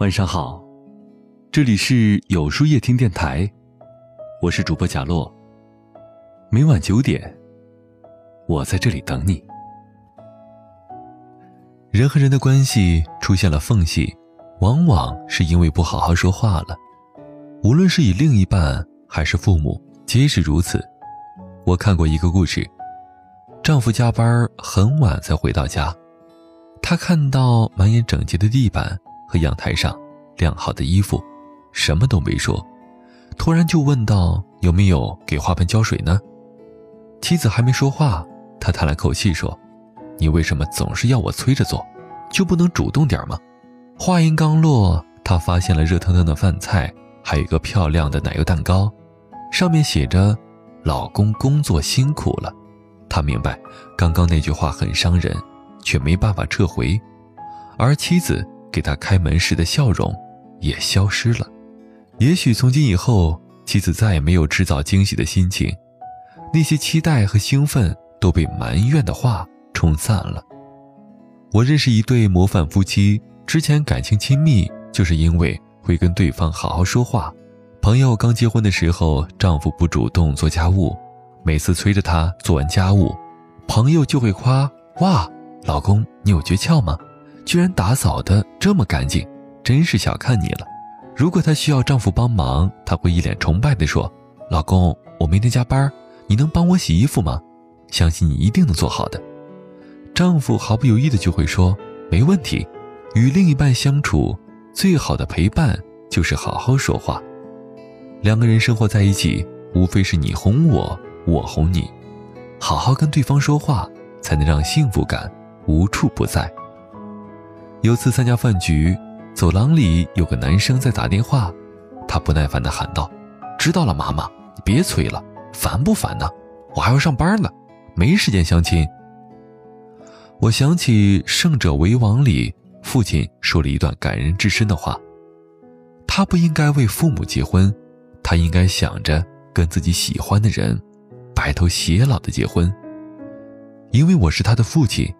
晚上好，这里是有书夜听电台，我是主播贾洛。每晚九点，我在这里等你。人和人的关系出现了缝隙，往往是因为不好好说话了。无论是以另一半还是父母，皆是如此。我看过一个故事，丈夫加班很晚才回到家，他看到满眼整洁的地板。和阳台上晾好的衣服，什么都没说，突然就问道：“有没有给花盆浇水呢？”妻子还没说话，他叹了口气说：“你为什么总是要我催着做，就不能主动点吗？”话音刚落，他发现了热腾腾的饭菜，还有一个漂亮的奶油蛋糕，上面写着“老公工作辛苦了”。他明白，刚刚那句话很伤人，却没办法撤回，而妻子。给他开门时的笑容也消失了。也许从今以后，妻子再也没有制造惊喜的心情，那些期待和兴奋都被埋怨的话冲散了。我认识一对模范夫妻，之前感情亲密，就是因为会跟对方好好说话。朋友刚结婚的时候，丈夫不主动做家务，每次催着她做完家务，朋友就会夸：“哇，老公，你有诀窍吗？”居然打扫的这么干净，真是小看你了。如果她需要丈夫帮忙，她会一脸崇拜地说：“老公，我明天加班，你能帮我洗衣服吗？相信你一定能做好的。”丈夫毫不犹豫的就会说：“没问题。”与另一半相处，最好的陪伴就是好好说话。两个人生活在一起，无非是你哄我，我哄你，好好跟对方说话，才能让幸福感无处不在。有次参加饭局，走廊里有个男生在打电话，他不耐烦地喊道：“知道了，妈妈，你别催了，烦不烦呢？我还要上班呢，没时间相亲。”我想起《胜者为王》里父亲说了一段感人至深的话：“他不应该为父母结婚，他应该想着跟自己喜欢的人白头偕老的结婚。因为我是他的父亲，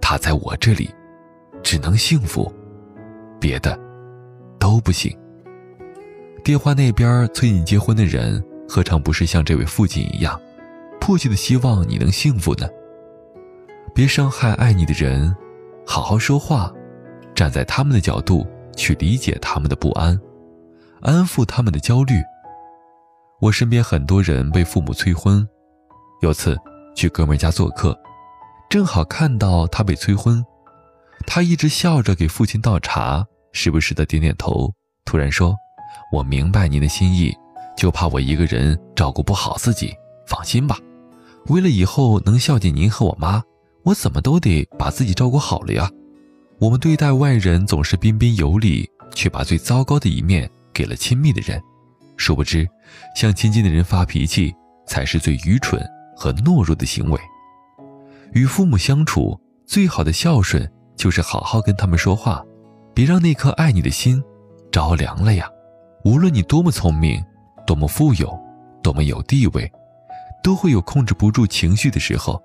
他在我这里。”只能幸福，别的都不行。电话那边催你结婚的人，何尝不是像这位父亲一样，迫切的希望你能幸福呢？别伤害爱你的人，好好说话，站在他们的角度去理解他们的不安，安抚他们的焦虑。我身边很多人被父母催婚，有次去哥们家做客，正好看到他被催婚。他一直笑着给父亲倒茶，时不时的点点头。突然说：“我明白您的心意，就怕我一个人照顾不好自己。放心吧，为了以后能孝敬您和我妈，我怎么都得把自己照顾好了呀。”我们对待外人总是彬彬有礼，却把最糟糕的一面给了亲密的人。殊不知，向亲近的人发脾气，才是最愚蠢和懦弱的行为。与父母相处，最好的孝顺。就是好好跟他们说话，别让那颗爱你的心着凉了呀。无论你多么聪明，多么富有，多么有地位，都会有控制不住情绪的时候。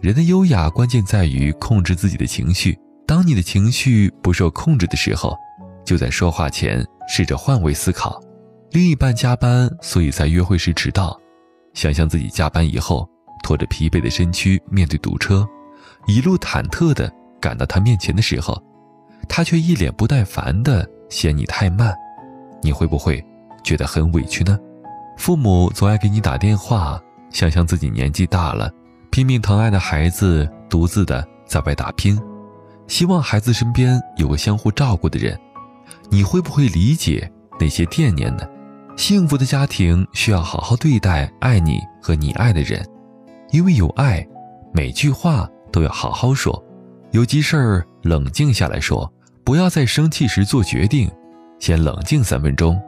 人的优雅关键在于控制自己的情绪。当你的情绪不受控制的时候，就在说话前试着换位思考。另一半加班，所以在约会时迟到。想象自己加班以后，拖着疲惫的身躯面对堵车，一路忐忑的。赶到他面前的时候，他却一脸不耐烦的嫌你太慢，你会不会觉得很委屈呢？父母总爱给你打电话，想象自己年纪大了，拼命疼爱的孩子独自的在外打拼，希望孩子身边有个相互照顾的人，你会不会理解那些惦念呢？幸福的家庭需要好好对待爱你和你爱的人，因为有爱，每句话都要好好说。有急事儿，冷静下来说，不要在生气时做决定，先冷静三分钟。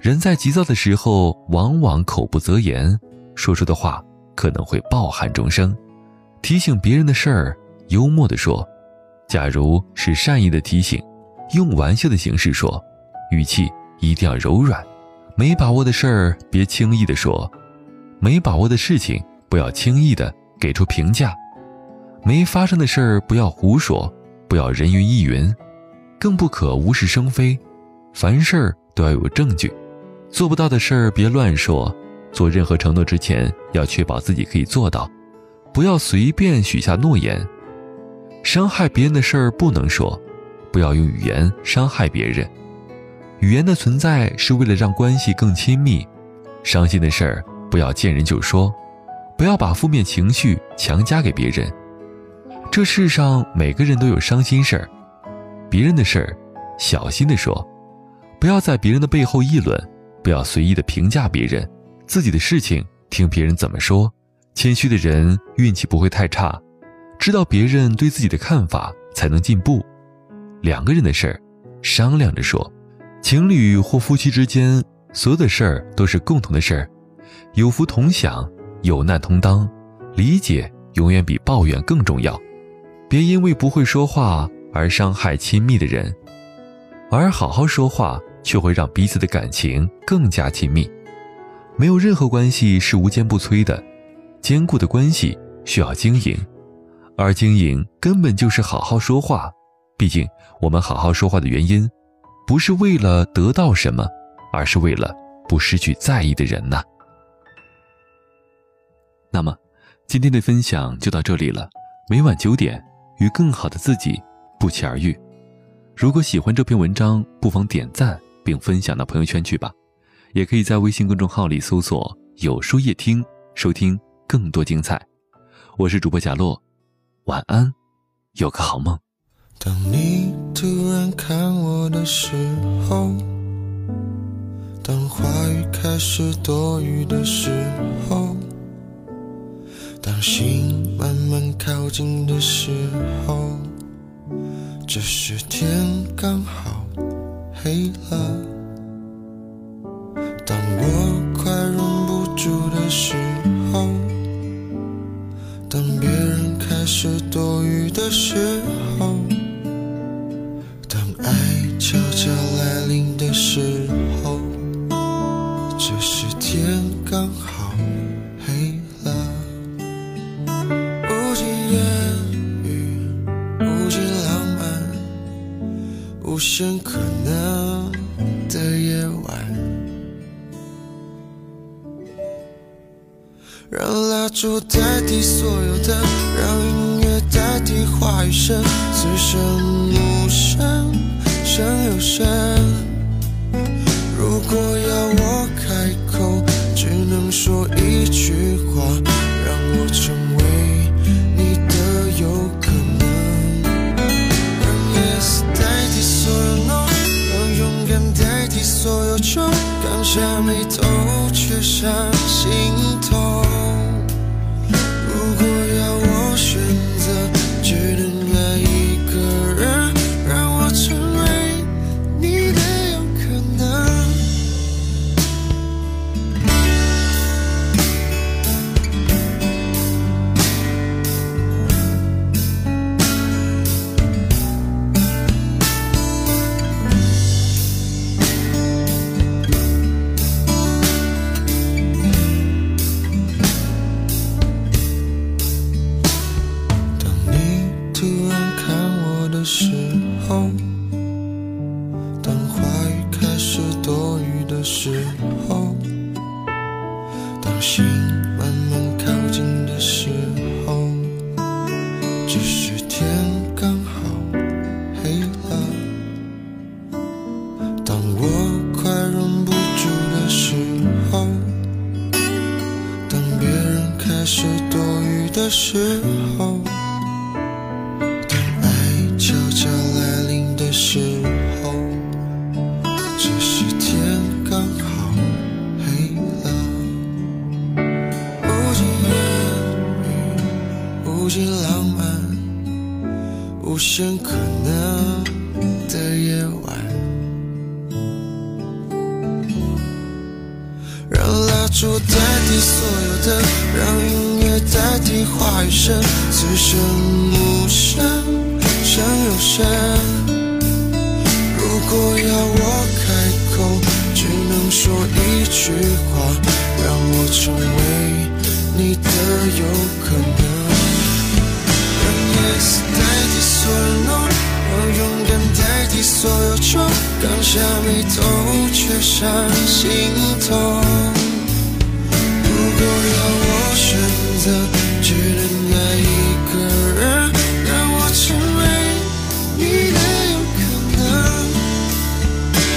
人在急躁的时候，往往口不择言，说出的话可能会抱憾终生。提醒别人的事儿，幽默地说；假如是善意的提醒，用玩笑的形式说，语气一定要柔软。没把握的事儿，别轻易的说；没把握的事情，不要轻易的给出评价。没发生的事儿不要胡说，不要人云亦云，更不可无事生非，凡事都要有证据，做不到的事儿别乱说。做任何承诺之前，要确保自己可以做到，不要随便许下诺言。伤害别人的事儿不能说，不要用语言伤害别人。语言的存在是为了让关系更亲密。伤心的事儿不要见人就说，不要把负面情绪强加给别人。这世上每个人都有伤心事儿，别人的事儿小心的说，不要在别人的背后议论，不要随意的评价别人。自己的事情听别人怎么说，谦虚的人运气不会太差，知道别人对自己的看法才能进步。两个人的事儿，商量着说。情侣或夫妻之间，所有的事儿都是共同的事儿，有福同享，有难同当，理解永远比抱怨更重要。别因为不会说话而伤害亲密的人，而好好说话却会让彼此的感情更加亲密。没有任何关系是无坚不摧的，坚固的关系需要经营，而经营根本就是好好说话。毕竟，我们好好说话的原因，不是为了得到什么，而是为了不失去在意的人呐。那么，今天的分享就到这里了。每晚九点，与更好的自己不期而遇。如果喜欢这篇文章，不妨点赞并分享到朋友圈去吧。也可以在微信公众号里搜索“有书夜听”，收听更多精彩。我是主播贾洛，晚安，有个好梦。当你突然看我的时候，当话语开始多余的时候，当心靠近的时候，这时天刚好黑了。无限可能的夜晚。让蜡烛代替所有的，让音乐代替话语声，此生无声胜有声。却上心头。的时候，当爱悄悄来临的时候，只是天刚好黑了。无尽无尽浪漫，无限可能的夜晚，让蜡烛代替所有的，让音乐代替话语声，此生无声胜有声。如果要我开口，只能说一句话，让我成为你的有可能。让 yes 代替所有 no，让勇敢代替所有错，刚下眉头却上心头。如果要。择，只能爱一个人，让我成为你的有可能。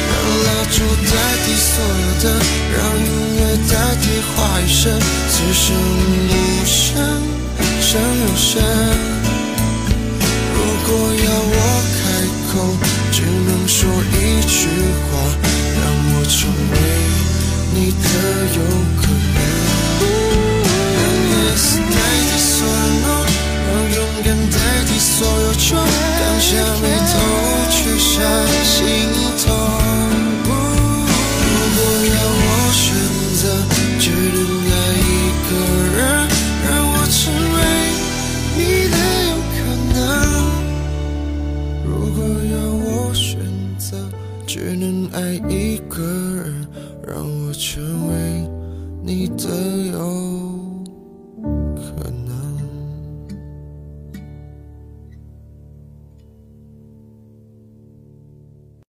让蜡烛代替所有的，让音乐代替话语声，此生无声胜有声。